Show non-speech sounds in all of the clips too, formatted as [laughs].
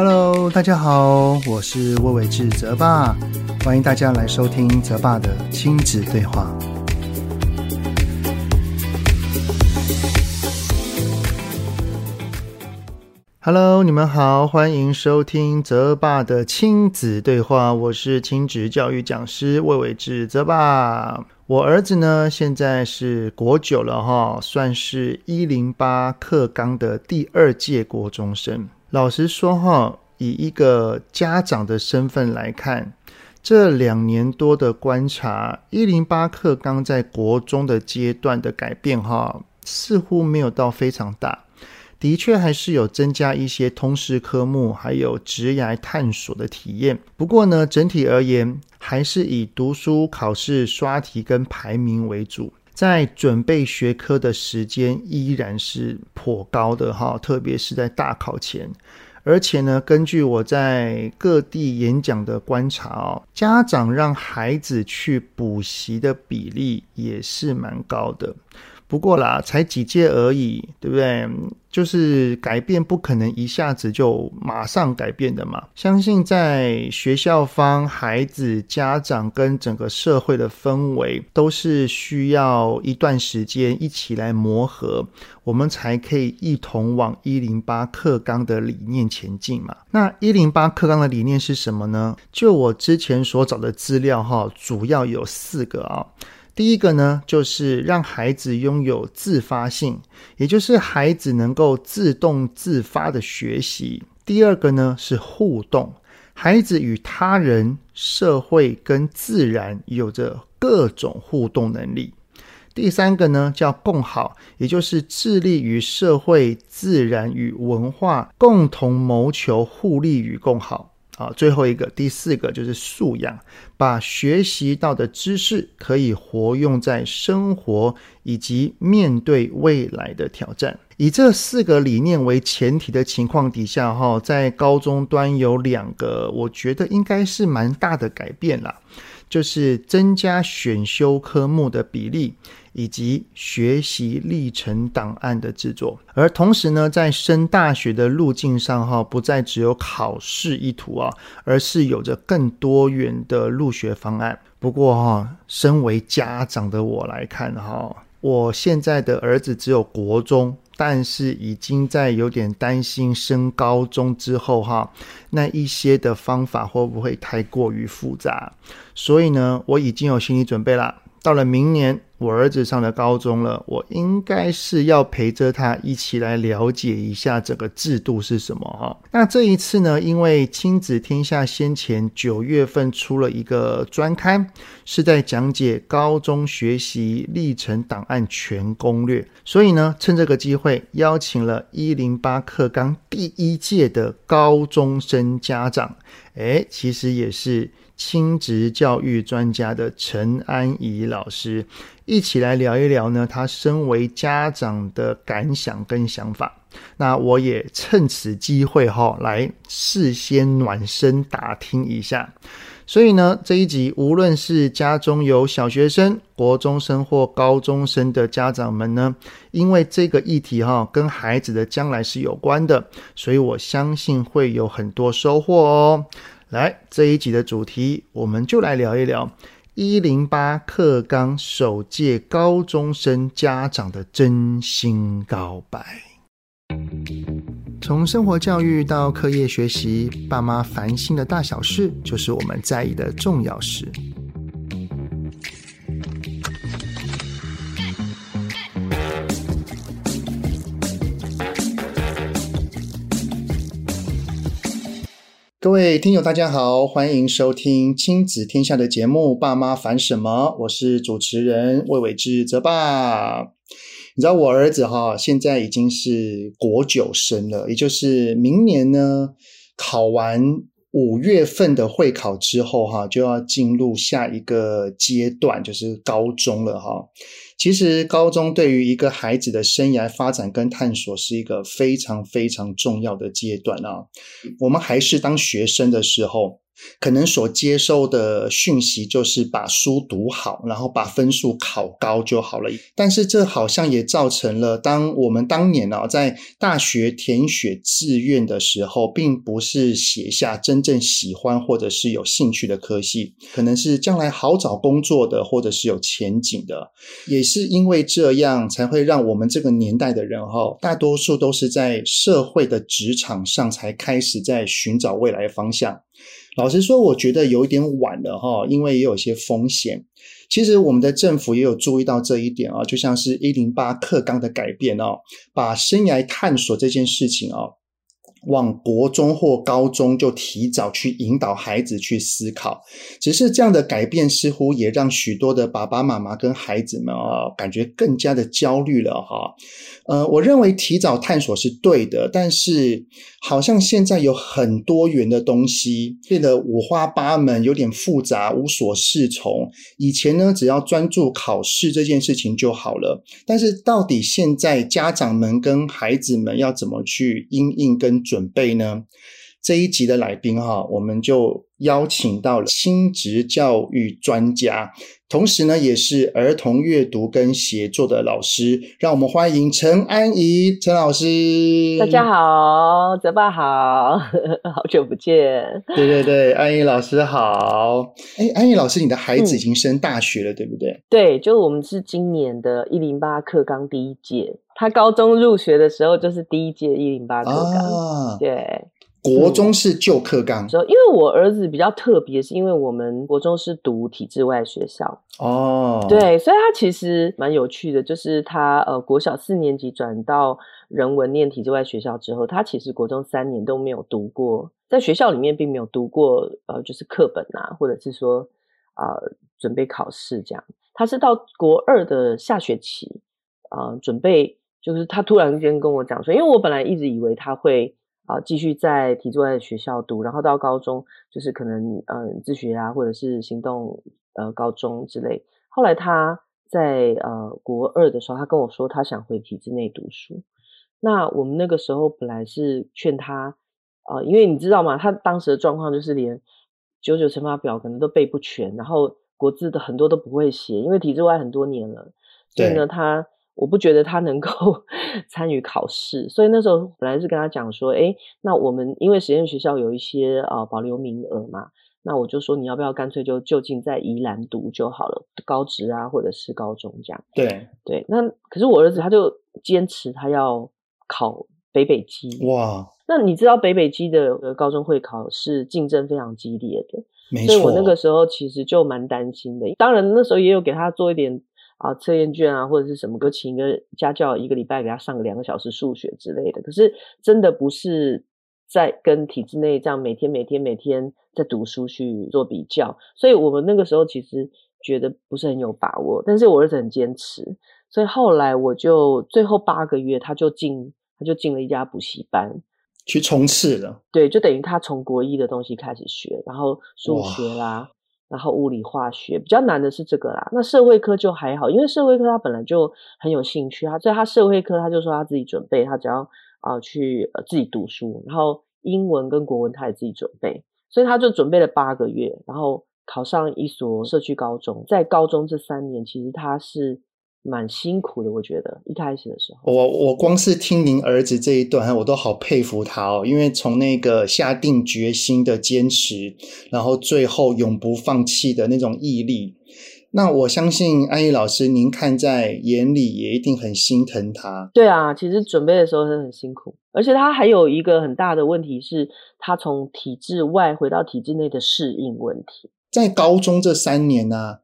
Hello，大家好，我是魏玮志泽爸，欢迎大家来收听泽爸的亲子对话。Hello，你们好，欢迎收听泽爸的亲子对话，我是亲子教育讲师魏玮志泽爸。我儿子呢，现在是国九了哈，算是一零八课纲的第二届国中生。老实说哈，以一个家长的身份来看，这两年多的观察，一零八课纲在国中的阶段的改变哈，似乎没有到非常大。的确还是有增加一些通识科目，还有职涯探索的体验。不过呢，整体而言，还是以读书、考试、刷题跟排名为主。在准备学科的时间依然是颇高的哈，特别是在大考前。而且呢，根据我在各地演讲的观察哦，家长让孩子去补习的比例也是蛮高的。不过啦，才几届而已，对不对？就是改变不可能一下子就马上改变的嘛。相信在学校方、孩子、家长跟整个社会的氛围，都是需要一段时间一起来磨合，我们才可以一同往一零八课纲的理念前进嘛。那一零八课纲的理念是什么呢？就我之前所找的资料哈，主要有四个啊。第一个呢，就是让孩子拥有自发性，也就是孩子能够自动自发的学习。第二个呢，是互动，孩子与他人、社会跟自然有着各种互动能力。第三个呢，叫共好，也就是致力于社会、自然与文化共同谋求互利与共好。好，最后一个，第四个就是素养，把学习到的知识可以活用在生活以及面对未来的挑战。以这四个理念为前提的情况底下，哈，在高中端有两个，我觉得应该是蛮大的改变啦。就是增加选修科目的比例，以及学习历程档案的制作，而同时呢，在升大学的路径上，哈，不再只有考试一途啊，而是有着更多元的入学方案。不过哈，身为家长的我来看，哈，我现在的儿子只有国中。但是已经在有点担心升高中之后哈，那一些的方法会不会太过于复杂？所以呢，我已经有心理准备了。到了明年，我儿子上了高中了，我应该是要陪着他一起来了解一下这个制度是什么哈。那这一次呢，因为亲子天下先前九月份出了一个专刊，是在讲解高中学习历程档案全攻略，所以呢，趁这个机会邀请了一零八课纲第一届的高中生家长，诶，其实也是。亲职教育专家的陈安怡老师一起来聊一聊呢，他身为家长的感想跟想法。那我也趁此机会哈，来事先暖身打听一下。所以呢，这一集无论是家中有小学生、国中生或高中生的家长们呢，因为这个议题哈，跟孩子的将来是有关的，所以我相信会有很多收获哦。来，这一集的主题，我们就来聊一聊一零八课纲首届高中生家长的真心告白。从生活教育到课业学习，爸妈烦心的大小事，就是我们在意的重要事。各位听友，大家好，欢迎收听亲子天下的节目《爸妈烦什么》，我是主持人魏伟志泽爸。你知道我儿子哈，现在已经是国九生了，也就是明年呢，考完五月份的会考之后哈，就要进入下一个阶段，就是高中了哈。其实高中对于一个孩子的生涯发展跟探索是一个非常非常重要的阶段啊。我们还是当学生的时候，可能所接收的讯息就是把书读好，然后把分数考高就好了。但是这好像也造成了，当我们当年啊在大学填选志愿的时候，并不是写下真正喜欢或者是有兴趣的科系，可能是将来好找工作的，或者是有前景的。也是因为这样，才会让我们这个年代的人哈，大多数都是在社会的职场上才开始在寻找未来的方向。老实说，我觉得有一点晚了哈，因为也有一些风险。其实我们的政府也有注意到这一点啊，就像是一零八课纲的改变哦，把生涯探索这件事情啊，往国中或高中就提早去引导孩子去思考。只是这样的改变，似乎也让许多的爸爸妈妈跟孩子们啊，感觉更加的焦虑了哈。呃，我认为提早探索是对的，但是好像现在有很多元的东西变得五花八门，有点复杂，无所适从。以前呢，只要专注考试这件事情就好了，但是到底现在家长们跟孩子们要怎么去应应跟准备呢？这一集的来宾哈，我们就邀请到了亲职教育专家，同时呢，也是儿童阅读跟写作的老师。让我们欢迎陈安怡陈老师。大家好，泽爸好，[laughs] 好久不见。对对对，安怡老师好。哎，安怡老师，你的孩子已经升大学了，嗯、对不对？对，就我们是今年的一零八课纲第一届，他高中入学的时候就是第一届一零八课纲。啊、对。国中是旧课纲，因为我儿子比较特别，是因为我们国中是读体制外学校。哦，对，所以他其实蛮有趣的，就是他呃国小四年级转到人文念体制外学校之后，他其实国中三年都没有读过，在学校里面并没有读过呃就是课本啊，或者是说啊、呃、准备考试这样，他是到国二的下学期啊、呃、准备，就是他突然间跟我讲说，因为我本来一直以为他会。啊，继续在体制外的学校读，然后到高中就是可能嗯、呃、自学啊，或者是行动呃高中之类。后来他在呃国二的时候，他跟我说他想回体制内读书。那我们那个时候本来是劝他啊、呃，因为你知道吗？他当时的状况就是连九九乘法表可能都背不全，然后国字的很多都不会写，因为体制外很多年了，所以呢他。我不觉得他能够 [laughs] 参与考试，所以那时候本来是跟他讲说，哎，那我们因为实验学校有一些呃保留名额嘛，那我就说你要不要干脆就就近在宜兰读就好了，高职啊或者是高中这样。对对，那可是我儿子他就坚持他要考北北基。哇，那你知道北北基的高中会考是竞争非常激烈的，所以我那个时候其实就蛮担心的。当然那时候也有给他做一点。啊，测验卷啊，或者是什么，就请一个家教，一个礼拜给他上个两个小时数学之类的。可是真的不是在跟体制内这样每天每天每天在读书去做比较，所以我们那个时候其实觉得不是很有把握。但是我儿子很坚持，所以后来我就最后八个月，他就进他就进了一家补习班去冲刺了。对，就等于他从国一的东西开始学，然后数学啦。然后物理化学比较难的是这个啦，那社会科就还好，因为社会科他本来就很有兴趣，他所以他社会科他就说他自己准备，他只要啊、去、自己读书，然后英文跟国文他也自己准备，所以他就准备了八个月，然后考上一所社区高中，在高中这三年其实他是。蛮辛苦的，我觉得一开始的时候，我我光是听您儿子这一段，我都好佩服他哦。因为从那个下定决心的坚持，然后最后永不放弃的那种毅力，那我相信安怡老师，您看在眼里，也一定很心疼他。对啊，其实准备的时候是很辛苦，而且他还有一个很大的问题是，他从体制外回到体制内的适应问题。在高中这三年呢、啊。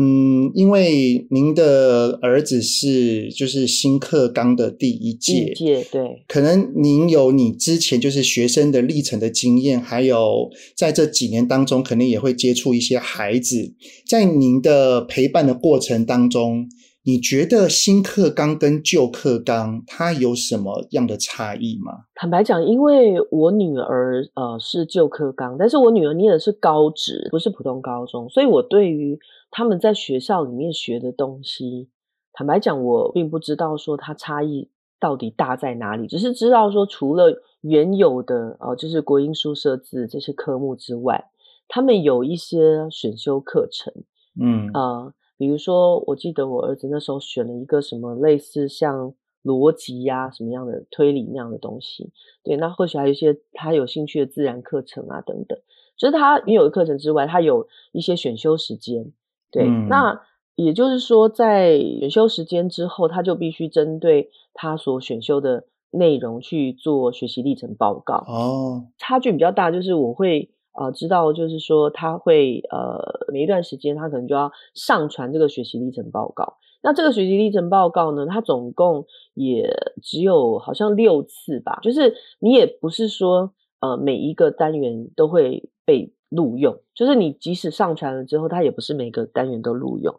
嗯，因为您的儿子是就是新课纲的第一届，第一届对，可能您有你之前就是学生的历程的经验，还有在这几年当中，肯定也会接触一些孩子，在您的陪伴的过程当中。你觉得新课纲跟旧课纲它有什么样的差异吗？坦白讲，因为我女儿呃是旧课纲，但是我女儿念的是高职，不是普通高中，所以我对于他们在学校里面学的东西，坦白讲，我并不知道说它差异到底大在哪里，只是知道说除了原有的呃就是国英数设置这些科目之外，他们有一些选修课程，嗯。呃，比如说我记得我儿子那时候选了一个什么类似像逻辑呀什么样的推理那样的东西，对，那或许还有一些他有兴趣的自然课程啊等等，就是他原有的课程之外，他有一些选修时间，对，嗯、那。也就是说，在选修时间之后，他就必须针对他所选修的内容去做学习历程报告。哦，差距比较大，就是我会呃知道，就是说他会呃每一段时间他可能就要上传这个学习历程报告。那这个学习历程报告呢，它总共也只有好像六次吧，就是你也不是说呃每一个单元都会被。录用就是你即使上传了之后，它也不是每个单元都录用，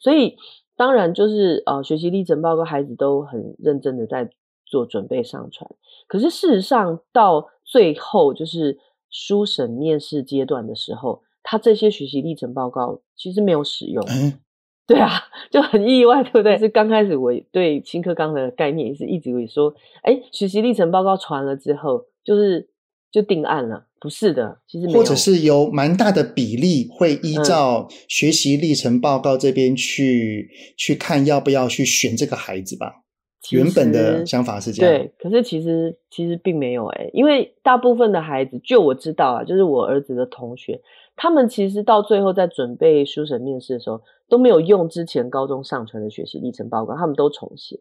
所以当然就是呃学习历程报告，孩子都很认真的在做准备上传。可是事实上到最后就是书审面试阶段的时候，他这些学习历程报告其实没有使用。嗯、对啊，[laughs] 就很意外，对不对？是刚开始我对新课纲的概念也是一直会说，哎，学习历程报告传了之后，就是就定案了。不是的，其实没有，或者是有蛮大的比例会依照学习历程报告这边去、嗯、去看要不要去选这个孩子吧。原本的想法是这样，对，可是其实其实并没有诶，因为大部分的孩子，就我知道啊，就是我儿子的同学，他们其实到最后在准备书审面试的时候，都没有用之前高中上传的学习历程报告，他们都重写。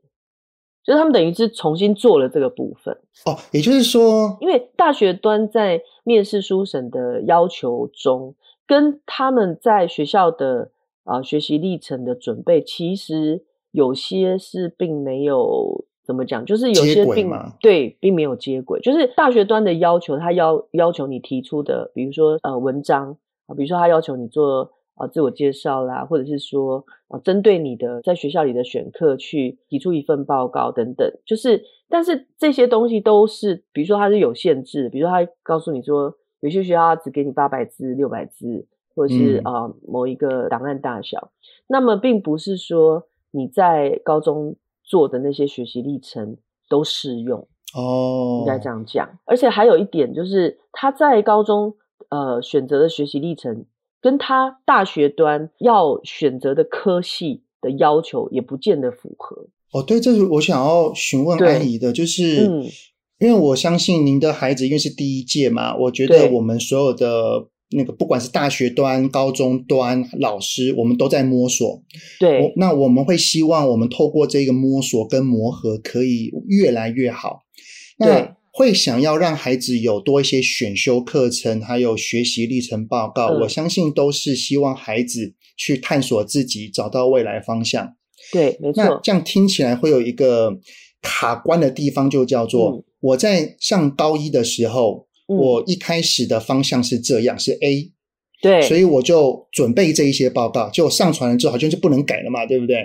就是他们等于是重新做了这个部分哦，也就是说，因为大学端在面试书审的要求中，跟他们在学校的啊、呃、学习历程的准备，其实有些是并没有怎么讲，就是有些并对并没有接轨，就是大学端的要求，他要要求你提出的，比如说呃文章啊，比如说他要求你做。啊，自我介绍啦，或者是说啊，针对你的在学校里的选课去提出一份报告等等，就是，但是这些东西都是，比如说它是有限制，比如说他告诉你说，有些学校只给你八百字、六百字，或者是啊、嗯、某一个档案大小，那么并不是说你在高中做的那些学习历程都适用哦，应该这样讲。而且还有一点就是，他在高中呃选择的学习历程。跟他大学端要选择的科系的要求也不见得符合。哦，对，这是我想要询问安姨的，就是、嗯，因为我相信您的孩子因为是第一届嘛，我觉得我们所有的那个不管是大学端、高中端老师，我们都在摸索。对，那我们会希望我们透过这个摸索跟磨合，可以越来越好。对。会想要让孩子有多一些选修课程，还有学习历程报告。嗯，我相信都是希望孩子去探索自己，找到未来方向。对，没错。那这样听起来会有一个卡关的地方，就叫做，嗯，我在上高一的时候，嗯，我一开始的方向是这样，是 A。对，所以我就准备这一些报告，就上传了之后，好像就不能改了嘛，对不对？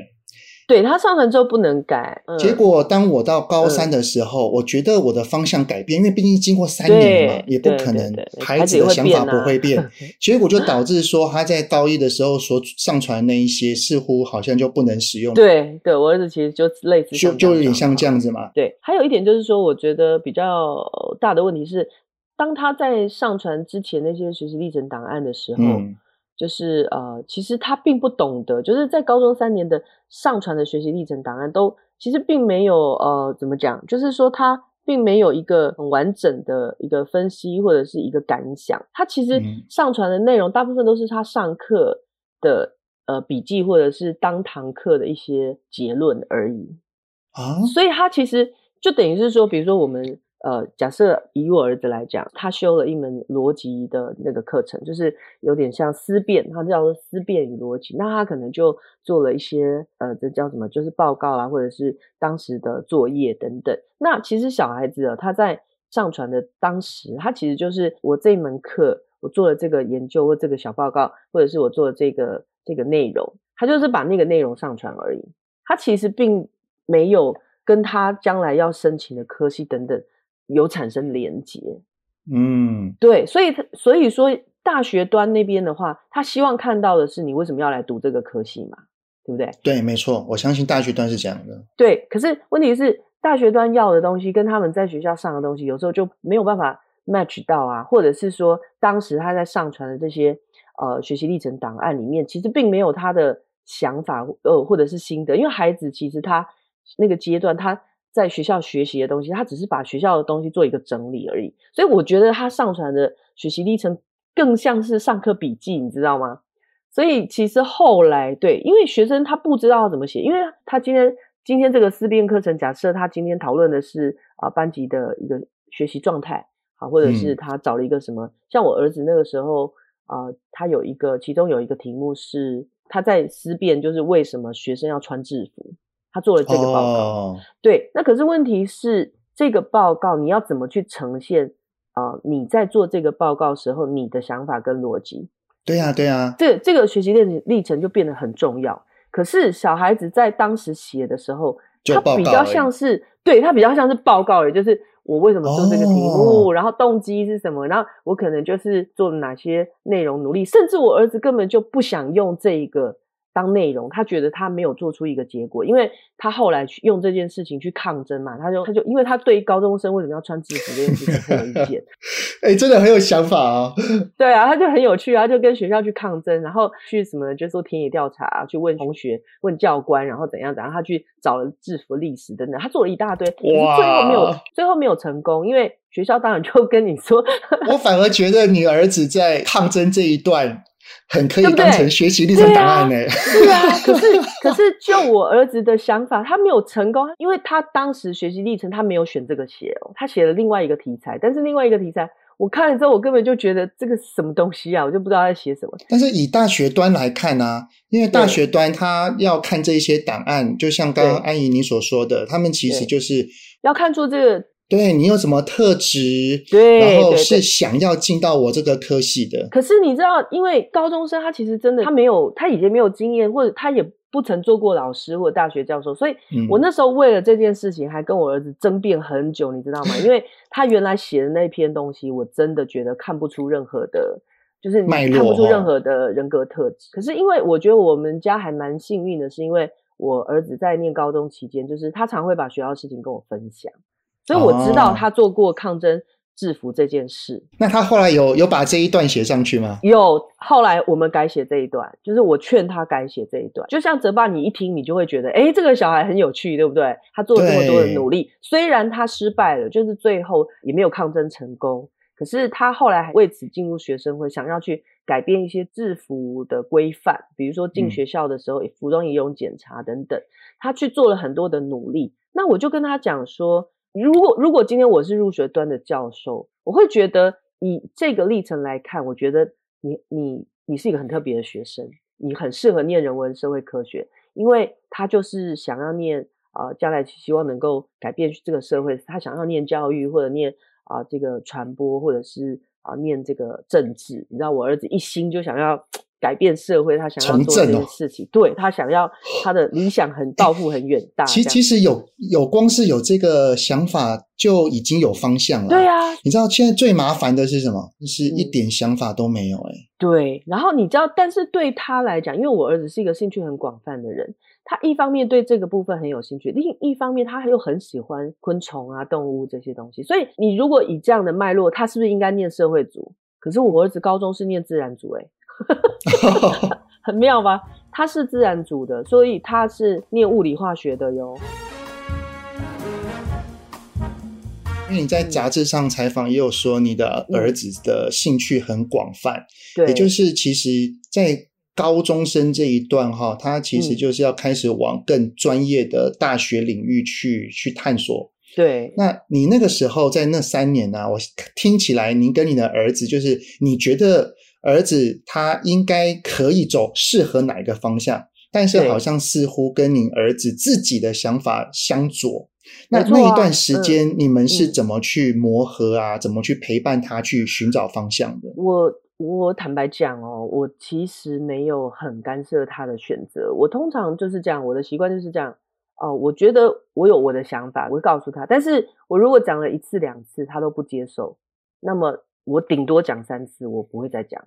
对，他上传之后不能改，嗯，结果当我到高三的时候，嗯，我觉得我的方向改变，因为毕竟经过三年嘛，也不可能孩子的想法不会变，会变啊，结果就导致说他在高一的时候所上传的那一些似乎好像就不能使用。对，对我儿子其实就类似就就有点像这样子嘛。对，还有一点就是说，我觉得比较大的问题是，当他在上传之前那些学习历程档案的时候。嗯就是呃，其实他并不懂得，就是在高中三年的上传的学习历程档案都其实并没有呃，怎么讲？就是说他并没有一个很完整的一个分析或者是一个感想。他其实上传的内容大部分都是他上课的呃笔记或者是当堂课的一些结论而已啊。所以他其实就等于是说，比如说我们。呃，假设以我儿子来讲，他修了一门逻辑的那个课程，就是有点像思辨，他叫做思辨与逻辑。那他可能就做了一些呃，这叫什么？就是报告啊，或者是当时的作业等等。那其实小孩子啊，他在上传的当时，他其实就是我这一门课，我做了这个研究或这个小报告，或者是我做了这个这个内容，他就是把那个内容上传而已。他其实并没有跟他将来要申请的科系等等。有产生连结，嗯，对，所以他所以说大学端那边的话，他希望看到的是你为什么要来读这个科系嘛，对不对？对，没错，我相信大学端是这样的。对，可是问题是大学端要的东西跟他们在学校上的东西，有时候就没有办法 match 到啊，或者是说当时他在上传的这些呃学习历程档案里面，其实并没有他的想法呃或者是心得，因为孩子其实他那个阶段他在学校学习的东西，他只是把学校的东西做一个整理而已，所以我觉得他上传的学习历程更像是上课笔记，你知道吗？所以其实后来对，因为学生他不知道要怎么写，因为他今天今天这个思辨课程，假设他今天讨论的是啊、呃、班级的一个学习状态。啊，或者是他找了一个什么，嗯、像我儿子那个时候啊、呃，他有一个，其中有一个题目是他在思辨，就是为什么学生要穿制服，他做了这个报告。哦、对，那可是问题是这个报告你要怎么去呈现啊、呃？你在做这个报告时候，你的想法跟逻辑。对呀、啊，对呀、啊，这这个学习历历程就变得很重要。可是小孩子在当时写的时候，他比较像是，对，他比较像是报告，也就是。我为什么做这个题目？哦、然后动机是什么？然后我可能就是做了哪些内容努力，甚至我儿子根本就不想用这一个。当内容，他觉得他没有做出一个结果，因为他后来去用这件事情去抗争嘛，他就他就因为他对高中生为什么要穿制服这件事情很有意见，[laughs] 哎、欸，真的很有想法啊、哦。[laughs] 对啊，他就很有趣啊，就跟学校去抗争，然后去什么，就做田野调查，去问同学、问教官，然后怎样怎样，他去找了制服历史等等，他做了一大堆，可是最后没有，最后没有成功，因为学校当然就跟你说，我反而觉得你儿子在抗争这一段。很可以当成学习历程档案呢。对啊，[laughs] 可是可是就我儿子的想法，他没有成功，因为他当时学习历程他没有选这个写哦，他写了另外一个题材，但是另外一个题材我看了之后，我根本就觉得这个是什么东西啊，我就不知道在写什么。但是以大学端来看啊，因为大学端他要看这些档案，就像刚刚安怡你所说的，他们其实就是要看出这个。对，你有什么特质？对，然后是想要进到我这个科系的。可是你知道，因为高中生他其实真的他没有，他以前没有经验，或者他也不曾做过老师或者大学教授，所以我那时候为了这件事情还跟我儿子争辩很久，你知道吗？因为 [laughs] 他原来写的那篇东西，我真的觉得看不出任何的，就是看不出任何的人格特质。可是因为我觉得我们家还蛮幸运的，是因为我儿子在念高中期间，就是他常会把学校的事情跟我分享。所以我知道他做过抗争制服这件事。哦、那他后来有有把这一段写上去吗？有，后来我们改写这一段，就是我劝他改写这一段。就像泽爸，你一听你就会觉得，哎，这个小孩很有趣，对不对？他做了这么多的努力，对虽然他失败了，就是最后也没有抗争成功，可是他后来还为此进入学生会，想要去改变一些制服的规范，比如说进学校的时候，嗯、服装仪容检查等等，他去做了很多的努力。那我就跟他讲说。如果如果今天我是入学端的教授，我会觉得以这个历程来看，我觉得你你你是一个很特别的学生，你很适合念人文社会科学，因为他就是想要念啊、将来希望能够改变这个社会，他想要念教育或者念啊、这个传播，或者是啊、呃、念这个政治。你知道，我儿子一心就想要。[tsk] 改变社会，他想要做这件事情，哦、对他想要他的理想很抱负很远大。其其实有有光是有这个想法就已经有方向了。对啊，你知道现在最麻烦的是什么？就是一点想法都没有哎、欸。对，然后你知道，但是对他来讲，因为我儿子是一个兴趣很广泛的人，他一方面对这个部分很有兴趣，另一方面他又很喜欢昆虫啊、动物这些东西。所以你如果以这样的脉络，他是不是应该念社会组？可是我儿子高中是念自然组哎、欸。很妙吧？他是自然组的，所以他是念物理化学的哟。因为你在杂志上采访也有说，你的儿子的兴趣很广泛，也就是其实，在高中生这一段哈，他其实就是要开始往更专业的大学领域去去探索。对，那你那个时候在那三年呢、啊？我听起来，您跟你的儿子就是你觉得。儿子他应该可以走适合哪一个方向，但是好像似乎跟您儿子自己的想法相左。那那一段时间你们是怎么去磨合啊？嗯、怎么去陪伴他去寻找方向的？我我坦白讲哦，我其实没有很干涉他的选择。我通常就是这样，我的习惯就是这样。哦，我觉得我有我的想法，我会告诉他。但是我如果讲了一次两次，他都不接受，那么。我顶多讲三次，我不会再讲。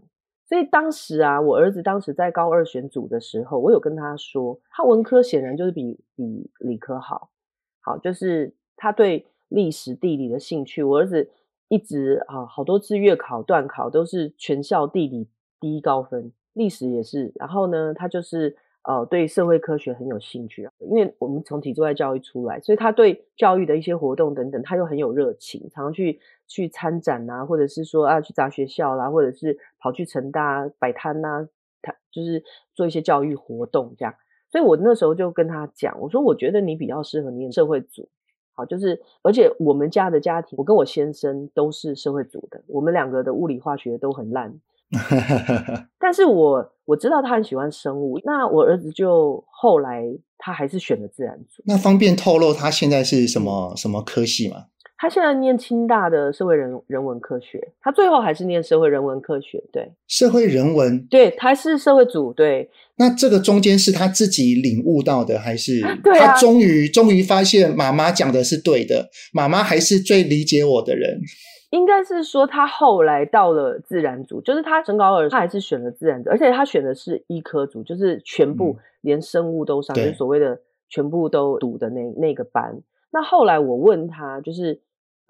所以当时啊，我儿子当时在高二选组的时候，我有跟他说，他文科显然就是比比理科好，好，就是他对历史地理的兴趣。我儿子一直啊好多次月考、段考都是全校地理第一高分，历史也是。然后呢，他就是呃对社会科学很有兴趣啊，因为我们从体制外教育出来，所以他对教育的一些活动等等，他又很有热情，常常去去参展啊，或者是说啊去砸学校啦，或者是跑去成大摆摊呐，他就是做一些教育活动这样。所以我那时候就跟他讲，我说我觉得你比较适合念社会组。好，就是，而且我们家的家庭，我跟我先生都是社会组的，我们两个的物理化学都很烂。[laughs] 但是我我知道他很喜欢生物，那我儿子就后来他还是选了自然组。那方便透露他现在是什么什么科系吗？他现在念清大的社会人人文科学，他最后还是念社会人文科学。对，社会人文，对，他是社会组。对，那这个中间是他自己领悟到的，还是 [laughs] 他终于终于发现妈妈讲的是对的？妈妈还是最理解我的人。应该是说他后来到了自然组，就是他升高二，他还是选了自然组，而且他选的是医科组，就是全部连生物都上，就是所谓的全部都读的那那个班。那后来我问他，就是。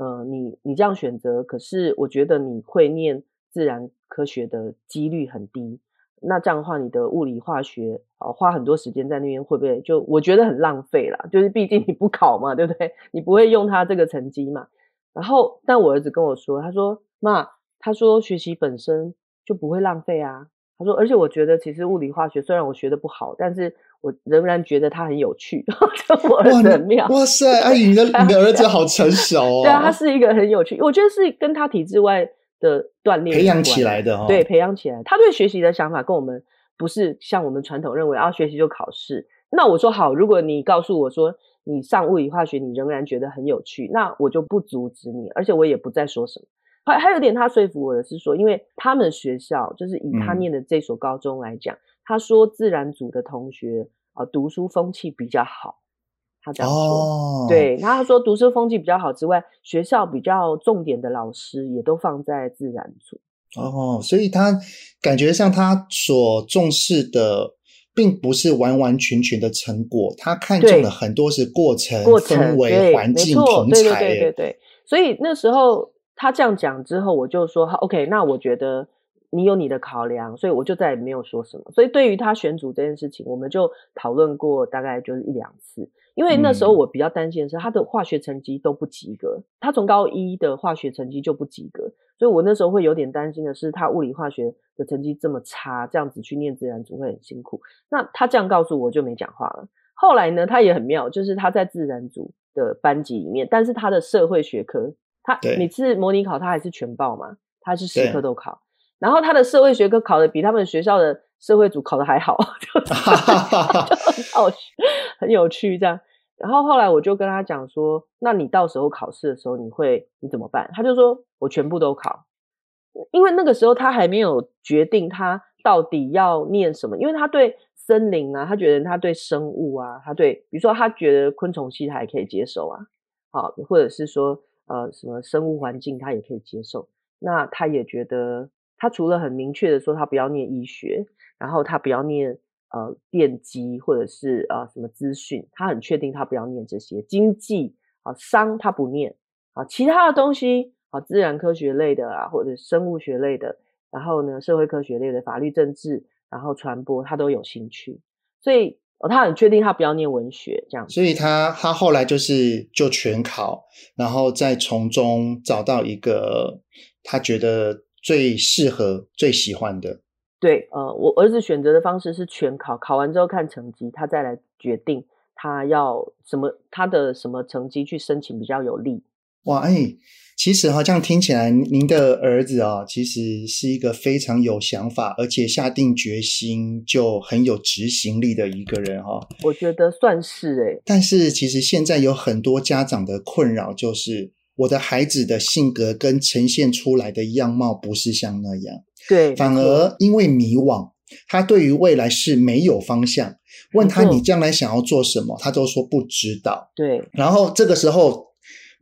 呃，你你这样选择，可是我觉得你会念自然科学的几率很低。那这样的话，你的物理化学啊、花很多时间在那边，会不会就我觉得很浪费啦？就是毕竟你不考嘛，对不对？你不会用他这个成绩嘛。然后，但我儿子跟我说，他说妈，他说学习本身就不会浪费啊。他说，而且我觉得其实物理化学虽然我学得不好，但是。我仍然觉得他很有趣，就我儿子很妙。哇塞，[laughs] 阿姨，你的你的儿子好成熟哦。对啊，他是一个很有趣，我觉得是跟他体制外的锻炼培养起来的哦。对，培养起来，他对学习的想法跟我们不是像我们传统认为啊，学习就考试。那我说好，如果你告诉我说你上物理化学你仍然觉得很有趣，那我就不阻止你，而且我也不再说什么。还还有点他说服我的是说，因为他们学校就是以他念的这所高中来讲。嗯他说：“自然组的同学啊，读书风气比较好。”他这样说。哦、对，然后他说读书风气比较好之外，学校比较重点的老师也都放在自然组。哦，所以他感觉像他所重视的，并不是完完全全的成果，他看中的很多是过程、过程氛围、环境、同侪。对对对对对。所以那时候他这样讲之后，我就说：“OK，那我觉得。”你有你的考量，所以我就再也没有说什么。所以对于他选组这件事情，我们就讨论过大概就是一两次。因为那时候我比较担心的是他的化学成绩都不及格，他从高一的化学成绩就不及格，所以我那时候会有点担心的是他物理化学的成绩这么差，这样子去念自然组会很辛苦。那他这样告诉我就没讲话了。后来呢，他也很妙，就是他在自然组的班级里面，但是他的社会学科，他每次模拟考他还是全报嘛，他是十科都考。然后他的社会学科考的比他们学校的社会组考的还好，[laughs] 就，[laughs] 就很很有趣这样。然后后来我就跟他讲说：“那你到时候考试的时候，你会你怎么办？”他就说：“我全部都考。”因为那个时候他还没有决定他到底要念什么，因为他对森林啊，他觉得他对生物啊，他对比如说他觉得昆虫系他也可以接受啊，好，或者是说呃什么生物环境他也可以接受。那他也觉得。他除了很明确的说他不要念医学，然后他不要念呃电机或者是呃什么资讯，他很确定他不要念这些经济啊商他不念啊，其他的东西啊自然科学类的啊或者生物学类的，然后呢社会科学类的法律政治，然后传播他都有兴趣，所以哦他很确定他不要念文学这样，所以他他后来就是就全考，然后再从中找到一个他觉得。最适合、最喜欢的，对，呃，我儿子选择的方式是全考，考完之后看成绩，他再来决定他要什么，他的什么成绩去申请比较有利。哇，哎，其实哈，这样听起来，您的儿子啊，其实是一个非常有想法，而且下定决心就很有执行力的一个人哈。我觉得算是哎，但是其实现在有很多家长的困扰就是。我的孩子的性格跟呈现出来的样貌不是像那样，对，反而因为迷惘，他对于未来是没有方向。问他你将来想要做什么，他都说不知道。对，然后这个时候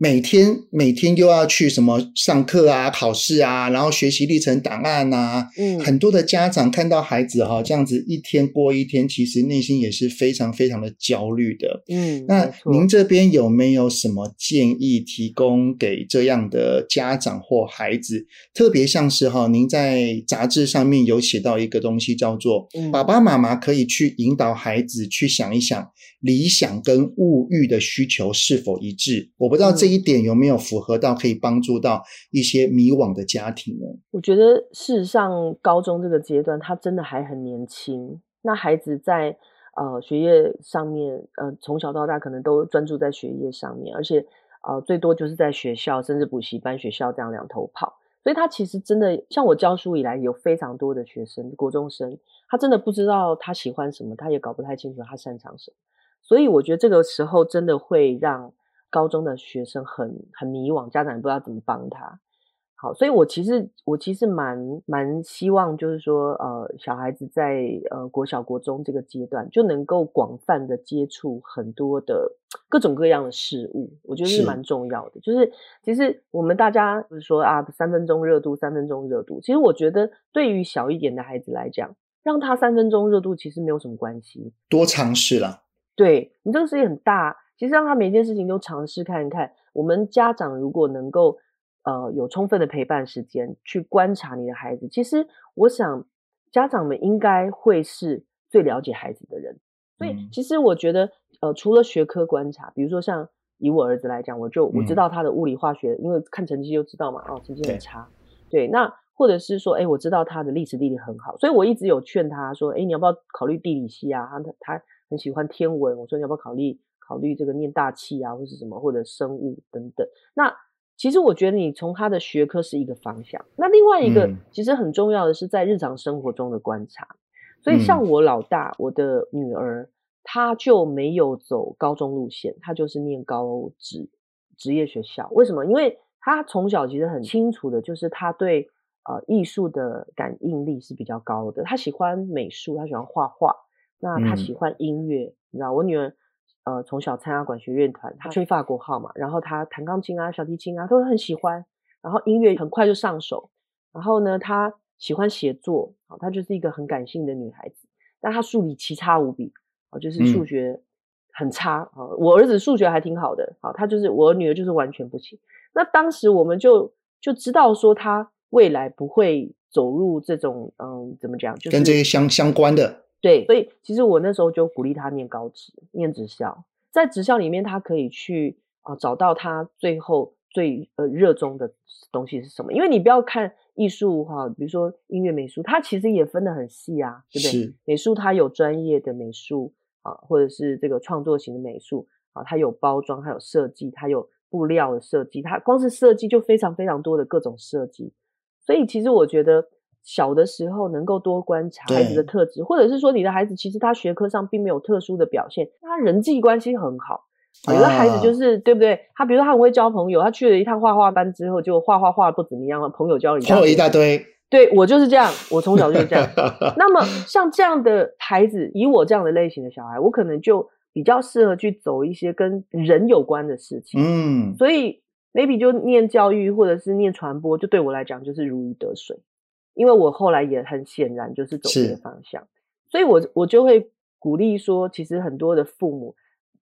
每天每天又要去什么上课啊、考试啊，然后学习历程档案啊。嗯，很多的家长看到孩子哈这样子一天过一天，其实内心也是非常非常的焦虑的。嗯，那您这边有没有什么建议提供给这样的家长或孩子？特别像是哈，您在杂志上面有写到一个东西，叫做“爸爸妈妈可以去引导孩子去想一想理想跟物欲的需求是否一致”。我不知道这。一点有没有符合到可以帮助到一些迷惘的家庭呢？我觉得事实上，高中这个阶段他真的还很年轻。那孩子在呃学业上面，呃从小到大可能都专注在学业上面，而且呃最多就是在学校甚至补习班、学校这样两头跑。所以他其实真的像我教书以来，有非常多的学生，国中生，他真的不知道他喜欢什么，他也搞不太清楚他擅长什么。所以我觉得这个时候真的会让。高中的学生很很迷惘，家长也不知道怎么帮他。好，所以我其实我其实蛮蛮希望，就是说，呃，小孩子在呃国小、国中这个阶段，就能够广泛的接触很多的各种各样的事物，我觉得是蛮重要的。是就是其实我们大家不是说啊，三分钟热度，三分钟热度。其实我觉得，对于小一点的孩子来讲，让他三分钟热度其实没有什么关系，多尝试了。对，你这个事情很大。其实让他每一件事情都尝试看一看。我们家长如果能够呃有充分的陪伴时间去观察你的孩子，其实我想家长们应该会是最了解孩子的人。所以其实我觉得呃除了学科观察，比如说像以我儿子来讲，我就我知道他的物理化学，因为看成绩就知道嘛，哦成绩很差。对，对，那或者是说，哎，我知道他的历史地理很好，所以我一直有劝他说，哎，你要不要考虑地理系啊？他他很喜欢天文，我说你要不要考虑？考虑这个念大气啊，或是什么，或者生物等等。那其实我觉得你从他的学科是一个方向。那另外一个其实很重要的是在日常生活中的观察。嗯、所以像我老大，我的女儿，她就没有走高中路线，她就是念高职职业学校。为什么？因为她从小其实很清楚的，就是她对呃艺术的感应力是比较高的。她喜欢美术，她喜欢画画，那她喜欢音乐。嗯、你知道，我女儿。呃，从小参加管弦乐团，她吹法国号嘛，然后她弹钢琴啊、小提琴啊，都很喜欢。然后音乐很快就上手。然后呢，她喜欢写作，啊，她就是一个很感性的女孩子。但她数理奇差无比，啊，就是数学很差啊。我儿子数学还挺好的，啊，他就是我女儿就是完全不行。那当时我们就就知道说，她未来不会走入这种，嗯，怎么讲，就是跟这些相相关的。对，所以其实我那时候就鼓励他念高职，念职校，在职校里面，他可以去啊、呃、找到他最后最呃热衷的东西是什么。因为你不要看艺术哈，比如说音乐、美术，它其实也分得很细啊，对不对？美术它有专业的美术啊，或者是这个创作型的美术啊，它有包装，它有设计，它有布料的设计，它光是设计就非常非常多的各种设计。所以其实我觉得。小的时候能够多观察孩子的特质，或者是说你的孩子其实他学科上并没有特殊的表现，他人际关系很好。有的孩子就是、啊、对不对？他比如说他很会交朋友，他去了一趟画画班之后，就画画画不怎么样了，朋友交了一大一大堆。对，我就是这样，我从小就是这样。[laughs] 那么像这样的孩子，以我这样的类型的小孩，我可能就比较适合去走一些跟人有关的事情。嗯，所以 maybe 就念教育或者是念传播，就对我来讲就是如鱼得水。因为我后来也很显然就是走这个方向，所以我我就会鼓励说，其实很多的父母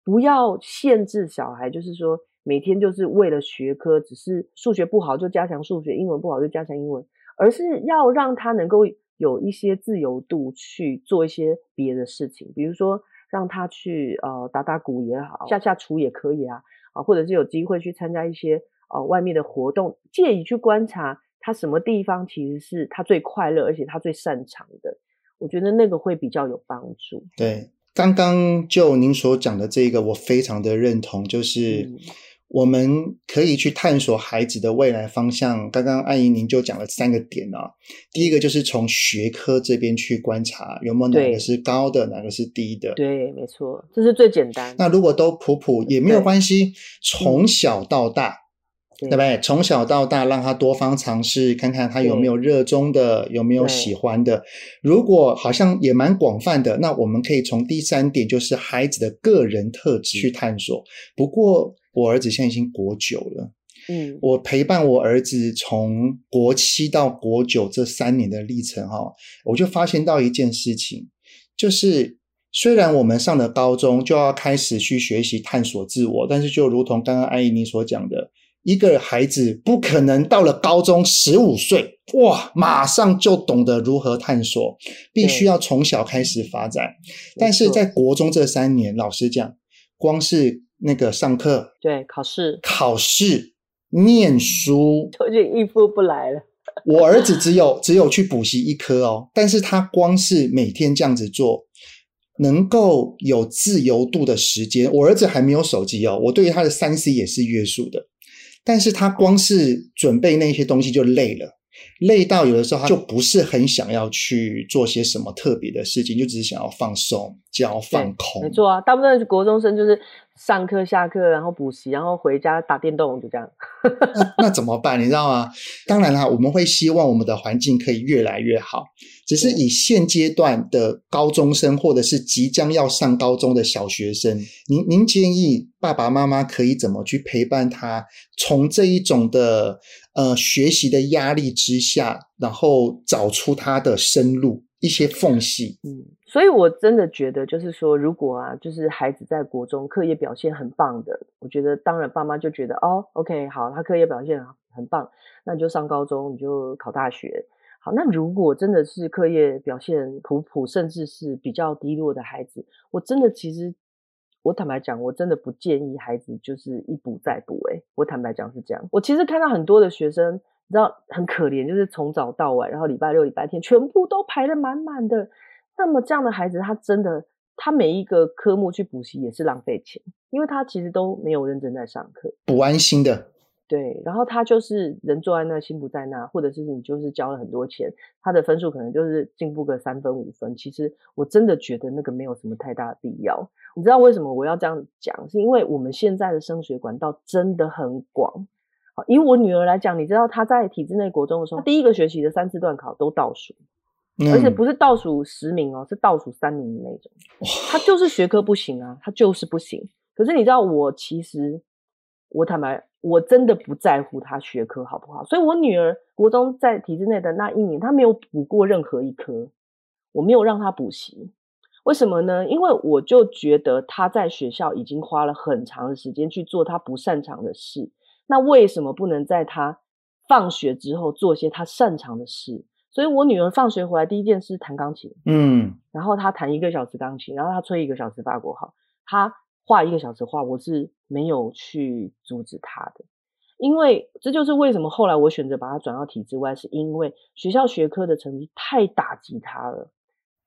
不要限制小孩，就是说每天就是为了学科，只是数学不好就加强数学，英文不好就加强英文，而是要让他能够有一些自由度去做一些别的事情，比如说让他去呃打打鼓也好，下下厨也可以啊，啊，或者是有机会去参加一些呃外面的活动，借以去观察。他什么地方其实是他最快乐，而且他最擅长的，我觉得那个会比较有帮助。对，刚刚就您所讲的这个，我非常的认同，就是我们可以去探索孩子的未来方向。刚刚阿姨您就讲了三个点啊，第一个就是从学科这边去观察有没有哪个是高的，哪个是低的。对，没错，这是最简单。那如果都普普也没有关系，从小到大。对不对？从小到大，让他多方尝试，看看他有没有热衷的，有没有喜欢的。如果好像也蛮广泛的，那我们可以从第三点，就是孩子的个人特质去探索。不过，我儿子现在已经国九了，嗯，我陪伴我儿子从国七到国九这三年的历程，哈，我就发现到一件事情，就是虽然我们上了高中就要开始去学习探索自我，但是就如同刚刚艾怡妮所讲的。一个孩子不可能到了高中十五岁，哇，马上就懂得如何探索，必须要从小开始发展。但是在国中这三年，老实讲，光是那个上课，对，考试，考试，念书，[laughs] 就已经应付不来了。我儿子只有只有去补习一科哦，但是他光是每天这样子做，能够有自由度的时间。我儿子还没有手机哦，我对于他的三 C 也是约束的。但是他光是准备那些东西就累了，累到有的时候他就不是很想要去做些什么特别的事情，就只是想要放松，想要放空。没错啊，大部分的国中生就是。上课、下课，然后补习，然后回家打电动，就这样。那 [laughs] 那怎么办？你知道吗？当然啦，我们会希望我们的环境可以越来越好。只是以现阶段的高中生，或者是即将要上高中的小学生，您您建议爸爸妈妈可以怎么去陪伴他，从这一种的呃学习的压力之下，然后找出他的生路，一些缝隙。嗯。所以，我真的觉得，就是说，如果啊，就是孩子在国中课业表现很棒的，我觉得，当然，爸妈就觉得，哦，OK，好，他课业表现很棒，那你就上高中，你就考大学。好，那如果真的是课业表现普普，甚至是比较低落的孩子，我真的其实，我坦白讲，我真的不建议孩子就是一补再补。诶，我坦白讲是这样。我其实看到很多的学生，你知道很可怜，就是从早到晚，然后礼拜六、礼拜天全部都排得满满的。那么这样的孩子，他真的，他每一个科目去补习也是浪费钱，因为他其实都没有认真在上课，补安心的。对，然后他就是人坐在那，心不在那，或者是你就是交了很多钱，他的分数可能就是进步个三分五分。其实我真的觉得那个没有什么太大的必要。你知道为什么我要这样讲？是因为我们现在的升学管道真的很广。好，以我女儿来讲，你知道她在体制内国中的时候，第一个学期的三次段考都倒数。而且不是倒数十名哦，是倒数三名的那种。他就是学科不行啊，他就是不行。可是你知道，我其实我坦白，我真的不在乎他学科好不好。所以我女儿国中在体制内的那一年，她没有补过任何一科，我没有让她补习。为什么呢？因为我就觉得她在学校已经花了很长的时间去做她不擅长的事，那为什么不能在她放学之后做些她擅长的事？所以我女儿放学回来第一件事弹钢琴，嗯，然后她弹一个小时钢琴，然后她吹一个小时法国号，她画一个小时画，我是没有去阻止她的，因为这就是为什么后来我选择把她转到体制外，是因为学校学科的成绩太打击她了。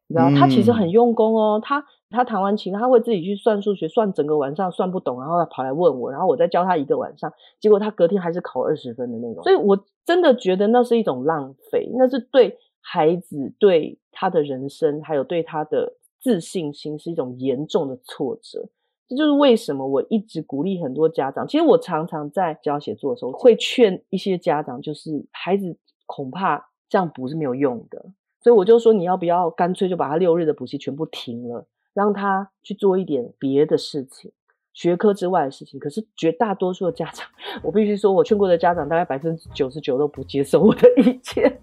然后他其实很用功哦，他他弹完琴，他会自己去算数学，算整个晚上算不懂，然后他跑来问我，然后我再教他一个晚上，结果他隔天还是考二十分的那种。所以我真的觉得那是一种浪费，那是对孩子、对他的人生，还有对他的自信心是一种严重的挫折。这就是为什么我一直鼓励很多家长。其实我常常在教写作的时候，会劝一些家长，就是孩子恐怕这样补是没有用的。所以我就说，你要不要干脆就把他六日的补习全部停了，让他去做一点别的事情，学科之外的事情。可是绝大多数的家长，[laughs] 我必须说，我劝过的家长大概百分之九十九都不接受我的意见。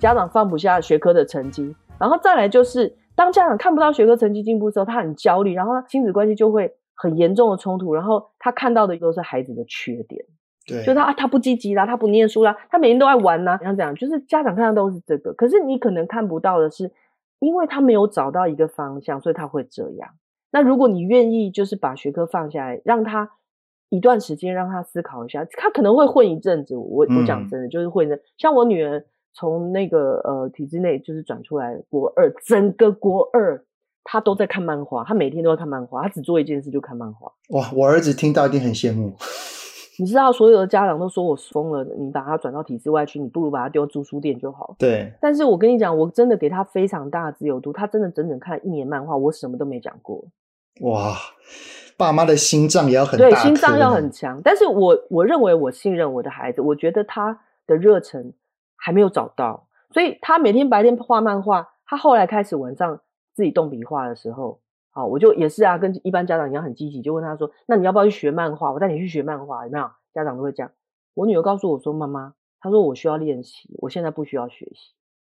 家长放不下学科的成绩，然后再来就是，当家长看不到学科成绩进步的时候，他很焦虑，然后亲子关系就会很严重的冲突，然后他看到的都是孩子的缺点。对，就他啊，他不积极啦，他不念书啦，他每天都爱玩呐，像这样，就是家长看到都是这个，可是你可能看不到的是，因为他没有找到一个方向，所以他会这样。那如果你愿意，就是把学科放下来，让他一段时间让他思考一下，他可能会混一阵子。我我讲真的，就是混的。像我女儿从那个呃体制内就是转出来，国二整个国二，她都在看漫画，她每天都在看漫画，她只做一件事就看漫画。哇，我儿子听到一定很羡慕。你知道，所有的家长都说我疯了，你把他转到体制外去，你不如把他丢租书店就好。对。但是我跟你讲，我真的给他非常大的自由度，他真的整整看了一年漫画，我什么都没讲过。哇，爸妈的心脏也要很大，对，心脏要很强。但是我我认为我信任我的孩子，我觉得他的热忱还没有找到，所以他每天白天画漫画，他后来开始晚上自己动笔画的时候，好，我就也是啊，跟一般家长一样很积极，就问他说：“那你要不要去学漫画？我带你去学漫画，有没有？”家长都会这样。我女儿告诉我说：“妈妈，她说我需要练习，我现在不需要学习。”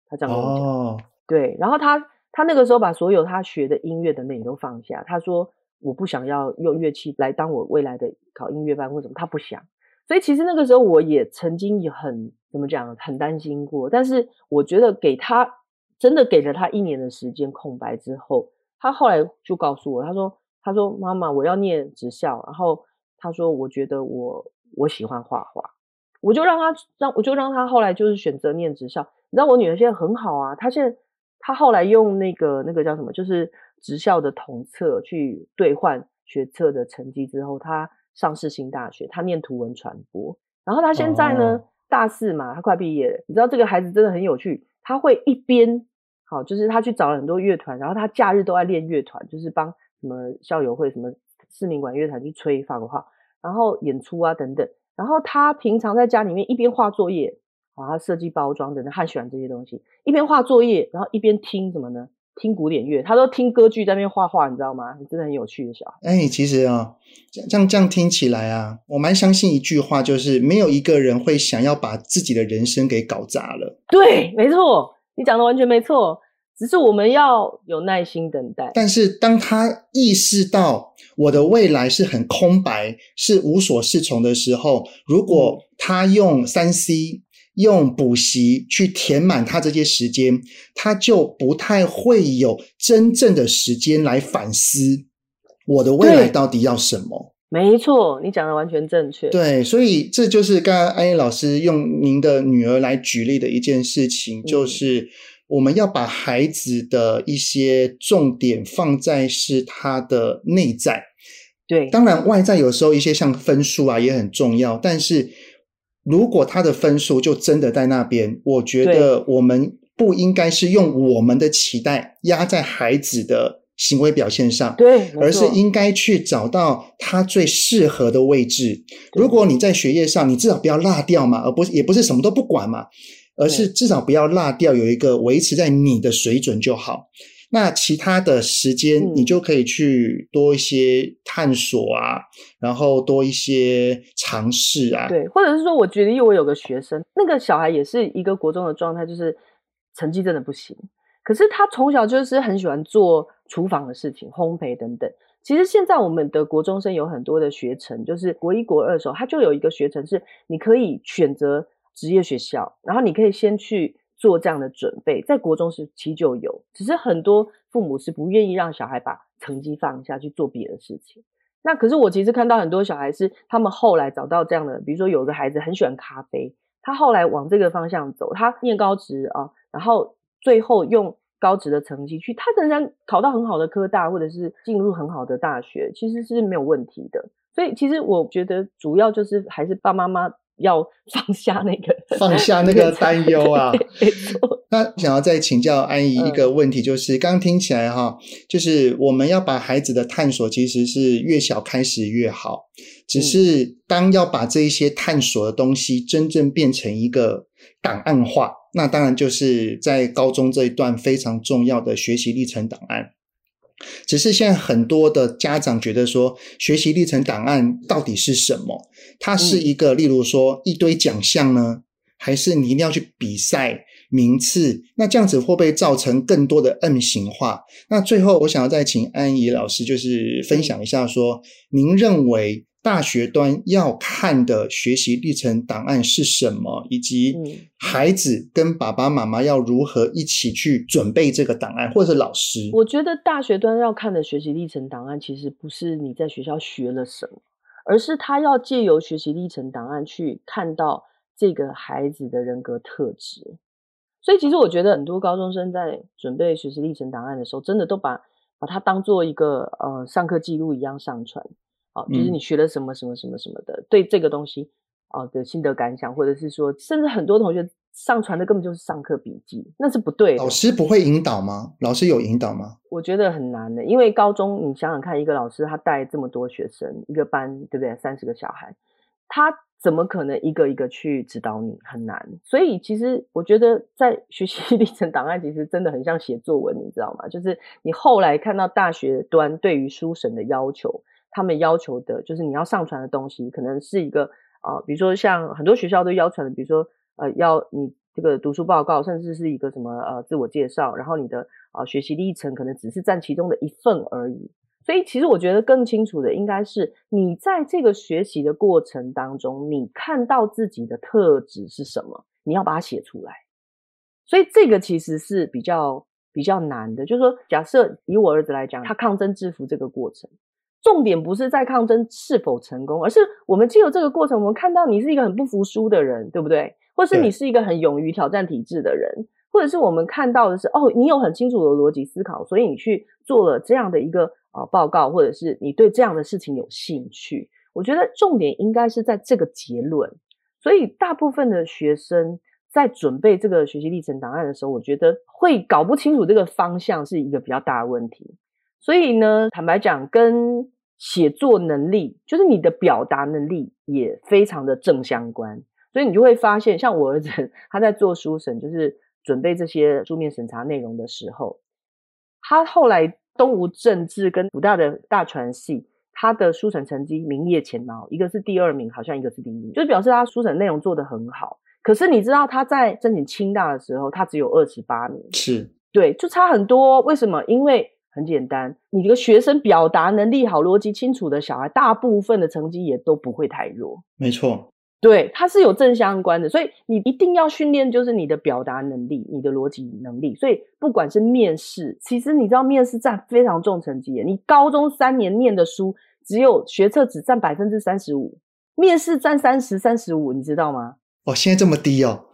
她这样跟我讲。哦，对，然后她她那个时候把所有她学的音乐的美都放下，她说：“我不想要用乐器来当我未来的考音乐班或什么，她不想。”所以其实那个时候我也曾经也很怎么讲，很担心过。但是我觉得给她真的给了她一年的时间空白之后，她后来就告诉我，她说：“她说妈妈，我要念职校。”然后她说：“我觉得我。”我喜欢画画，我就让他让我就让他后来就是选择念职校。你知道我女儿现在很好啊，她现在她后来用那个那个叫什么，就是职校的统测去兑换学测的成绩之后，她上世新大学，她念图文传播。然后她现在呢、哦、大四嘛，她快毕业了。你知道这个孩子真的很有趣，他会一边好，就是他去找了很多乐团，然后他假日都在练乐团，就是帮什么校友会、什么市民管乐团去吹法国号。然后演出啊等等，然后他平常在家里面一边画作业，啊，他设计包装等等，他喜欢这些东西，一边画作业，然后一边听什么呢？听古典乐，他都听歌剧在那边画画，你知道吗？真的很有趣的小孩。哎，其实啊，这样这样听起来啊，我蛮相信一句话，就是没有一个人会想要把自己的人生给搞砸了。对，没错，你讲的完全没错。只是我们要有耐心等待。但是当他意识到我的未来是很空白，是无所适从的时候，如果他用三 C、用补习去填满他这些时间，他就不太会有真正的时间来反思我的未来到底要什么。没错，你讲的完全正确。对，所以这就是刚刚安怡老师用您的女儿来举例的一件事情，就是。我们要把孩子的一些重点放在是他的内在，对，当然外在有时候一些像分数啊也很重要，但是如果他的分数就真的在那边，我觉得我们不应该是用我们的期待压在孩子的行为表现上，对，而是应该去找到他最适合的位置。如果你在学业上，你至少不要落掉嘛，而不是也不是什么都不管嘛。而是至少不要落掉，有一个维持在你的水准就好。那其他的时间，你就可以去多一些探索啊，嗯、然后多一些尝试啊。对，或者是说，我举例，我有个学生，那个小孩也是一个国中的状态，就是成绩真的不行。可是他从小就是很喜欢做厨房的事情，烘焙等等。其实现在我们的国中生有很多的学程，就是国一、国二的时候，他就有一个学程是你可以选择。职业学校，然后你可以先去做这样的准备，在国中时期就有，只是很多父母是不愿意让小孩把成绩放下去做别的事情。那可是我其实看到很多小孩是他们后来找到这样的，比如说有个孩子很喜欢咖啡，他后来往这个方向走，他念高职啊，然后最后用高职的成绩去，他仍然考到很好的科大，或者是进入很好的大学，其实是没有问题的。所以其实我觉得主要就是还是爸爸妈妈。要放下那个，[laughs] 放下那个担忧啊！[laughs] 那想要再请教安怡一个问题，就是刚、嗯、听起来哈，就是我们要把孩子的探索，其实是越小开始越好。只是当要把这一些探索的东西真正变成一个档案化，那当然就是在高中这一段非常重要的学习历程档案。只是现在很多的家长觉得说，学习历程档案到底是什么？它是一个，例如说一堆奖项呢，还是你一定要去比赛名次？那这样子会不会造成更多的 M 型化？那最后，我想要再请安怡老师，就是分享一下说，您认为？大学端要看的学习历程档案是什么？以及孩子跟爸爸妈妈要如何一起去准备这个档案，或者是老师？我觉得大学端要看的学习历程档案，其实不是你在学校学了什么，而是他要借由学习历程档案去看到这个孩子的人格特质。所以，其实我觉得很多高中生在准备学习历程档案的时候，真的都把把它当做一个呃上课记录一样上传。好，就是你学了什么什么什么什么的，嗯、对这个东西啊的心得感想，或者是说，甚至很多同学上传的根本就是上课笔记，那是不对的。老师不会引导吗？老师有引导吗？我觉得很难的，因为高中你想想看，一个老师他带这么多学生，一个班对不对？三十个小孩，他怎么可能一个一个去指导你？很难。所以其实我觉得在学习 [laughs] 历程档案，其实真的很像写作文，你知道吗？就是你后来看到大学端对于书审的要求，他们要求的就是你要上传的东西，可能是一个啊、呃，比如说像很多学校都要求的，比如说。呃，要你这个读书报告，甚至是一个什么呃自我介绍，然后你的啊、学习历程可能只是占其中的一份而已。所以其实我觉得更清楚的应该是你在这个学习的过程当中，你看到自己的特质是什么，你要把它写出来。所以这个其实是比较比较难的，就是说，假设以我儿子来讲，他抗争制服这个过程。重点不是在抗争是否成功，而是我们借由这个过程，我们看到你是一个很不服输的人，对不对？或是你是一个很勇于挑战体制的人，或者是我们看到的是，哦，你有很清楚的逻辑思考，所以你去做了这样的一个呃报告，或者是你对这样的事情有兴趣。我觉得重点应该是在这个结论。所以大部分的学生在准备这个学习历程档案的时候，我觉得会搞不清楚这个方向是一个比较大的问题。所以呢，坦白讲，跟写作能力，就是你的表达能力，也非常的正相关。所以你就会发现，像我儿子他在做书审，就是准备这些书面审查内容的时候，他后来东吴政治跟武大的大传系，他的书审成绩名列前茅，一个是第二名，好像一个是第一名，就是表示他书审内容做得很好。可是你知道他在申请清大的时候，他只有二十八名，是对，就差很多。为什么？因为很简单，你这个学生表达能力好、逻辑清楚的小孩，大部分的成绩也都不会太弱。没错，对，它是有正相关的，所以你一定要训练，就是你的表达能力、你的逻辑能力。所以不管是面试，其实你知道面试占非常重成绩。你高中三年念的书，只有学测只占百分之三十五，面试占三十、三十五，你知道吗？哦，现在这么低哦。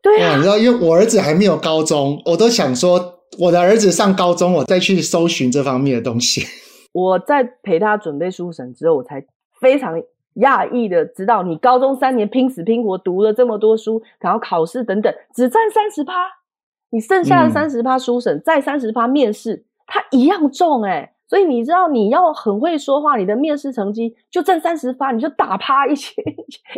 对啊，你知道，因为我儿子还没有高中，我都想说。我的儿子上高中，我再去搜寻这方面的东西。[laughs] 我在陪他准备书审之后，我才非常讶异的知道，你高中三年拼死拼活读了这么多书，然后考试等等，只占三十趴，你剩下的三十趴书审，嗯、再三十趴面试，它一样重诶、欸所以你知道，你要很会说话，你的面试成绩就占三十趴，你就打趴一群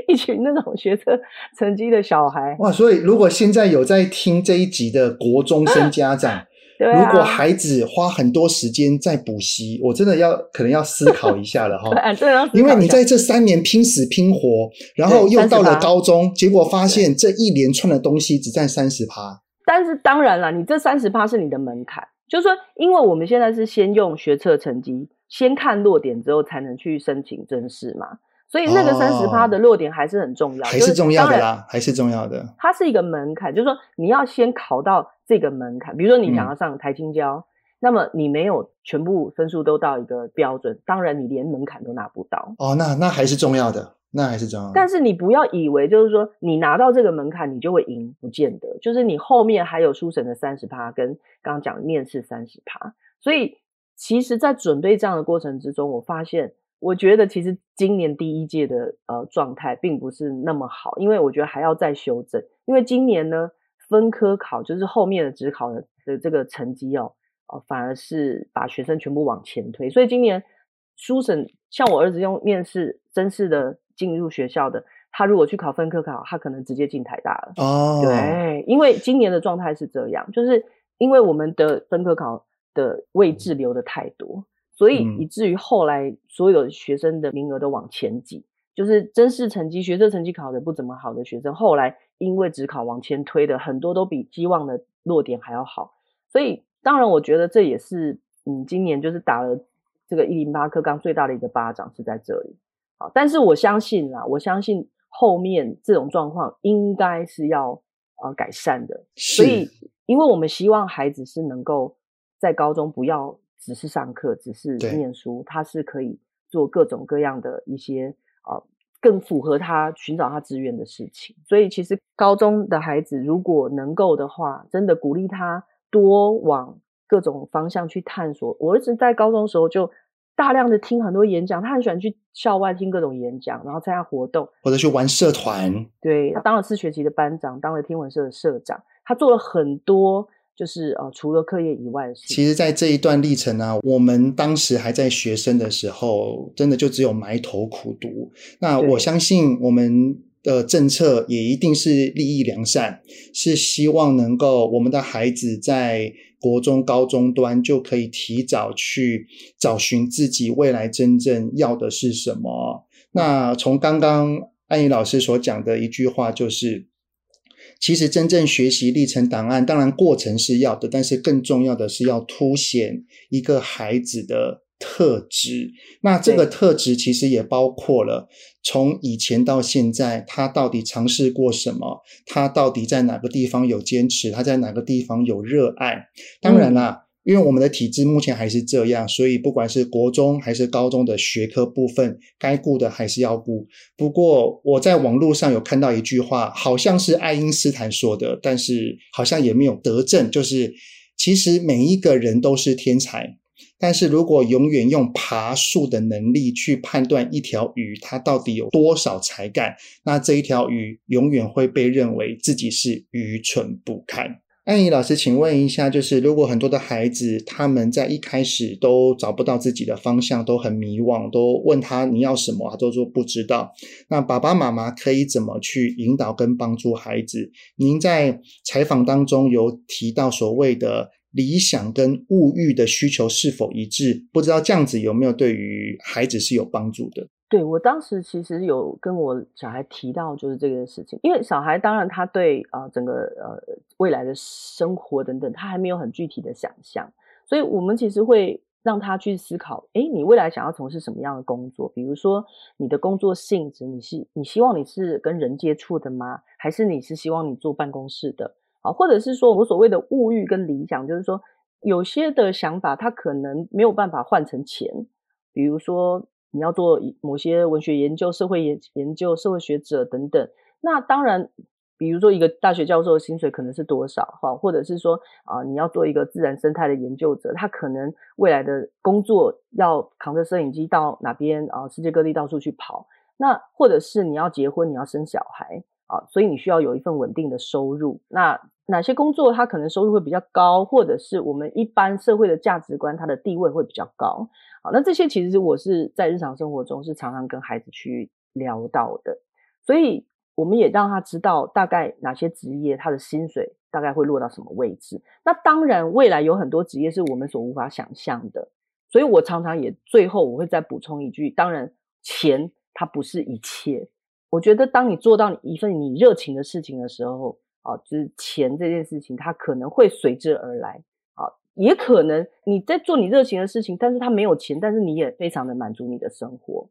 一群那种学测成绩的小孩。哇！所以如果现在有在听这一集的国中生家长，[laughs] 对啊、如果孩子花很多时间在补习，我真的要可能要思考一下了哈。[laughs] 对啊，因为你在这三年拼死拼活，然后又到了高中，结果发现这一连串的东西只占三十趴。但是当然了，你这三十趴是你的门槛。就是说，因为我们现在是先用学测成绩，先看落点之后才能去申请正式嘛，所以那个三十趴的落点还是很重要，还是重要的啦，还是重要的。它是一个门槛，就是说你要先考到这个门槛。比如说你想要上台青交，嗯、那么你没有全部分数都到一个标准，当然你连门槛都拿不到。哦，那那还是重要的。那还是重要，但是你不要以为就是说你拿到这个门槛你就会赢，不见得。就是你后面还有书审的三十趴，跟刚刚讲面试三十趴。所以其实，在准备这样的过程之中，我发现，我觉得其实今年第一届的呃状态并不是那么好，因为我觉得还要再修正。因为今年呢，分科考就是后面的职考的的这个成绩哦，呃，反而是把学生全部往前推。所以今年书审，像我儿子用面试甄试的。进入学校的他，如果去考分科考，他可能直接进台大了。哦，对，因为今年的状态是这样，就是因为我们的分科考的位置留的太多，所以以至于后来所有学生的名额都往前挤。就是真试成绩、学测成绩考的不怎么好的学生，后来因为只考往前推的很多都比希望的落点还要好。所以当然，我觉得这也是嗯，今年就是打了这个一零八课纲最大的一个巴掌是在这里。好，但是我相信啦，我相信后面这种状况应该是要呃改善的。是。所以，因为我们希望孩子是能够在高中不要只是上课，只是念书，他是可以做各种各样的一些呃更符合他寻找他志愿的事情。所以，其实高中的孩子如果能够的话，真的鼓励他多往各种方向去探索。我儿子在高中的时候就大量的听很多演讲，他很喜欢去校外听各种演讲，然后参加活动，或者去玩社团。对，他当了四学期的班长，当了天文社的社长，他做了很多。就是呃，除了课业以外的事。其实，在这一段历程呢、啊，我们当时还在学生的时候，真的就只有埋头苦读。那我相信我们的政策也一定是利益良善，是希望能够我们的孩子在国中、高中端就可以提早去找寻自己未来真正要的是什么。那从刚刚安怡老师所讲的一句话就是。其实真正学习历程档案，当然过程是要的，但是更重要的是要凸显一个孩子的特质。那这个特质其实也包括了从以前到现在，他到底尝试过什么，他到底在哪个地方有坚持，他在哪个地方有热爱。当然啦。嗯因为我们的体制目前还是这样，所以不管是国中还是高中的学科部分，该顾的还是要顾。不过我在网络上有看到一句话，好像是爱因斯坦说的，但是好像也没有得证，就是其实每一个人都是天才，但是如果永远用爬树的能力去判断一条鱼它到底有多少才干，那这一条鱼永远会被认为自己是愚蠢不堪。安怡老师，请问一下，就是如果很多的孩子他们在一开始都找不到自己的方向，都很迷惘，都问他你要什么，他都说不知道。那爸爸妈妈可以怎么去引导跟帮助孩子？您在采访当中有提到所谓的理想跟物欲的需求是否一致？不知道这样子有没有对于孩子是有帮助的？对，我当时其实有跟我小孩提到，就是这个事情，因为小孩当然他对啊、整个呃未来的生活等等，他还没有很具体的想象，所以我们其实会让他去思考，诶，你未来想要从事什么样的工作？比如说你的工作性质，你是你希望你是跟人接触的吗？还是你是希望你坐办公室的？啊，或者是说我所谓的物欲跟理想，就是说有些的想法他可能没有办法换成钱，比如说。你要做某些文学研究、社会研研究、社会学者等等，那当然，比如说一个大学教授的薪水可能是多少哈，或者是说啊，你要做一个自然生态的研究者，他可能未来的工作要扛着摄影机到哪边啊，世界各地到处去跑，那或者是你要结婚，你要生小孩啊，所以你需要有一份稳定的收入，那。哪些工作他可能收入会比较高，或者是我们一般社会的价值观，他的地位会比较高。好，那这些其实我是在日常生活中是常常跟孩子去聊到的，所以我们也让他知道大概哪些职业他的薪水大概会落到什么位置。那当然，未来有很多职业是我们所无法想象的，所以我常常也最后我会再补充一句：当然，钱它不是一切。我觉得当你做到一份你热情的事情的时候。啊，就是钱这件事情，它可能会随之而来。啊，也可能你在做你热情的事情，但是他没有钱，但是你也非常的满足你的生活。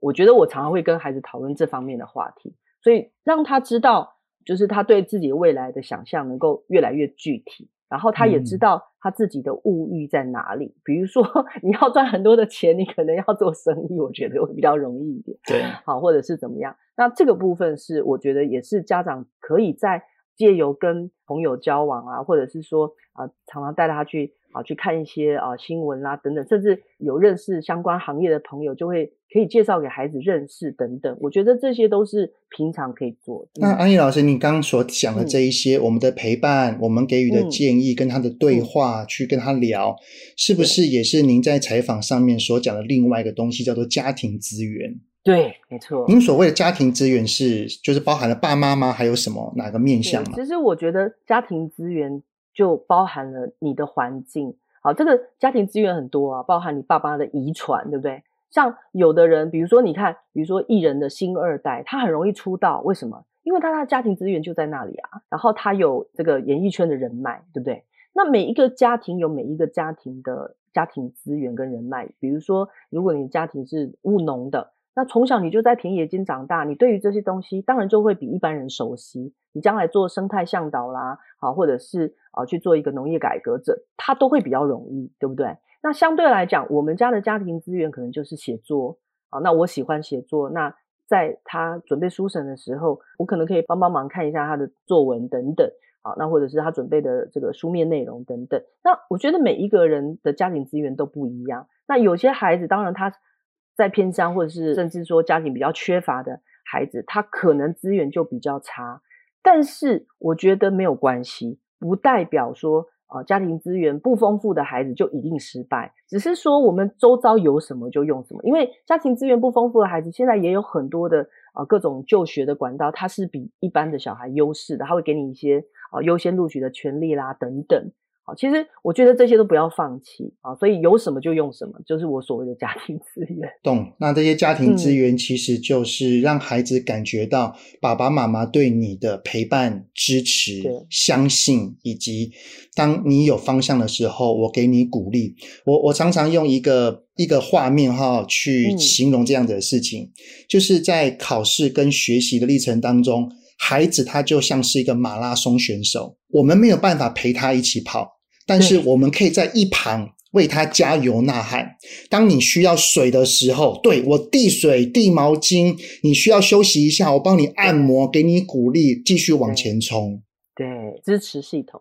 我觉得我常常会跟孩子讨论这方面的话题，所以让他知道，就是他对自己未来的想象能够越来越具体，然后他也知道他自己的物欲在哪里。嗯、比如说，[laughs] 你要赚很多的钱，你可能要做生意，我觉得会比较容易一点。对，好，或者是怎么样？那这个部分是我觉得也是家长可以在。借由跟朋友交往啊，或者是说啊、呃，常常带他去啊去看一些啊新闻啦、啊、等等，甚至有认识相关行业的朋友，就会可以介绍给孩子认识等等。我觉得这些都是平常可以做的。那安怡老师，你刚刚所讲的这一些，嗯、我们的陪伴，我们给予的建议，跟他的对话，嗯、去跟他聊，嗯、是不是也是您在采访上面所讲的另外一个东西，叫做家庭资源？对，没错。您所谓的家庭资源是，就是包含了爸妈吗？还有什么哪个面向吗？其实我觉得家庭资源就包含了你的环境。好，这个家庭资源很多啊，包含你爸爸的遗传，对不对？像有的人，比如说你看，比如说艺人的星二代，他很容易出道，为什么？因为他的家庭资源就在那里啊。然后他有这个演艺圈的人脉，对不对？那每一个家庭有每一个家庭的家庭资源跟人脉。比如说，如果你的家庭是务农的。那从小你就在田野间长大，你对于这些东西当然就会比一般人熟悉。你将来做生态向导啦，好，或者是啊去做一个农业改革者，他都会比较容易，对不对？那相对来讲，我们家的家庭资源可能就是写作啊。那我喜欢写作，那在他准备书审的时候，我可能可以帮帮忙看一下他的作文等等。啊，那或者是他准备的这个书面内容等等。那我觉得每一个人的家庭资源都不一样。那有些孩子，当然他在偏乡，或者是甚至说家庭比较缺乏的孩子，他可能资源就比较差。但是我觉得没有关系，不代表说。啊，家庭资源不丰富的孩子就一定失败，只是说我们周遭有什么就用什么。因为家庭资源不丰富的孩子，现在也有很多的啊各种就学的管道，他是比一般的小孩优势的，他会给你一些啊优先录取的权利啦等等。好，其实我觉得这些都不要放弃啊，所以有什么就用什么，就是我所谓的家庭资源。懂，那这些家庭资源其实就是让孩子感觉到爸爸妈妈对你的陪伴、支持、相信，以及当你有方向的时候，我给你鼓励。我我常常用一个一个画面哈去形容这样的事情，嗯，就是在考试跟学习的历程当中，孩子他就像是一个马拉松选手，我们没有办法陪他一起跑。但是我们可以在一旁为他加油呐喊。当你需要水的时候，对，我递水、递毛巾；你需要休息一下，我帮你按摩，给你鼓励，继续往前冲。对，支持系统。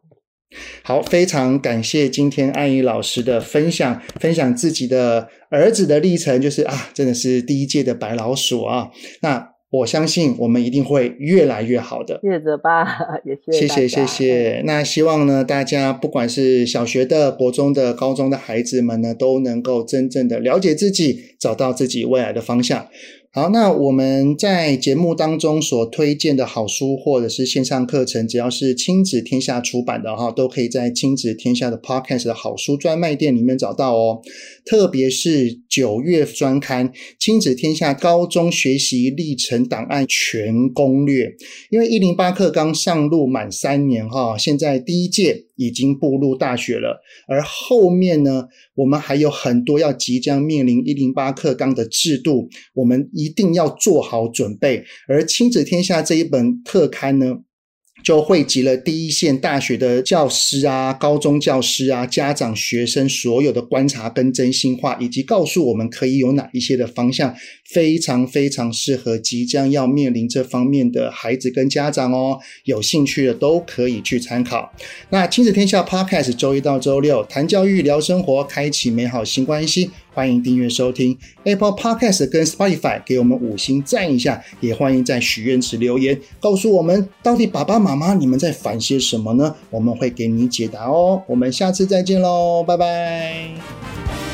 好，非常感谢今天安怡老师的分享，分享自己的儿子的历程，就是啊，真的是第一届的白老鼠啊。那。我相信我们一定会越来越好的。谢谢吧，也谢谢。谢谢谢谢。那希望呢，大家不管是小学的、国中的、高中的孩子们呢，都能够真正的了解自己，找到自己未来的方向。好，那我们在节目当中所推荐的好书或者是线上课程，只要是亲子天下出版的哈，都可以在亲子天下的 Podcast 的好书专卖店里面找到哦。特别是九月专刊《亲子天下高中学习历程档案全攻略》，因为一零八课刚上路满三年哈，现在第一届。已经步入大学了，而后面呢，我们还有很多要即将面临一零八课纲的制度，我们一定要做好准备。而亲子天下这一本特刊呢，就汇集了第一线大学的教师啊、高中教师啊、家长、学生所有的观察跟真心话，以及告诉我们可以有哪一些的方向，非常非常适合即将要面临这方面的孩子跟家长哦。有兴趣的都可以去参考。那亲子天下 Podcast 周一到周六谈教育、聊生活，开启美好新关系。欢迎订阅收听 Apple Podcast 跟 Spotify，给我们五星赞一下，也欢迎在许愿池留言，告诉我们到底爸爸妈妈你们在烦些什么呢？我们会给你解答哦。我们下次再见喽，拜拜。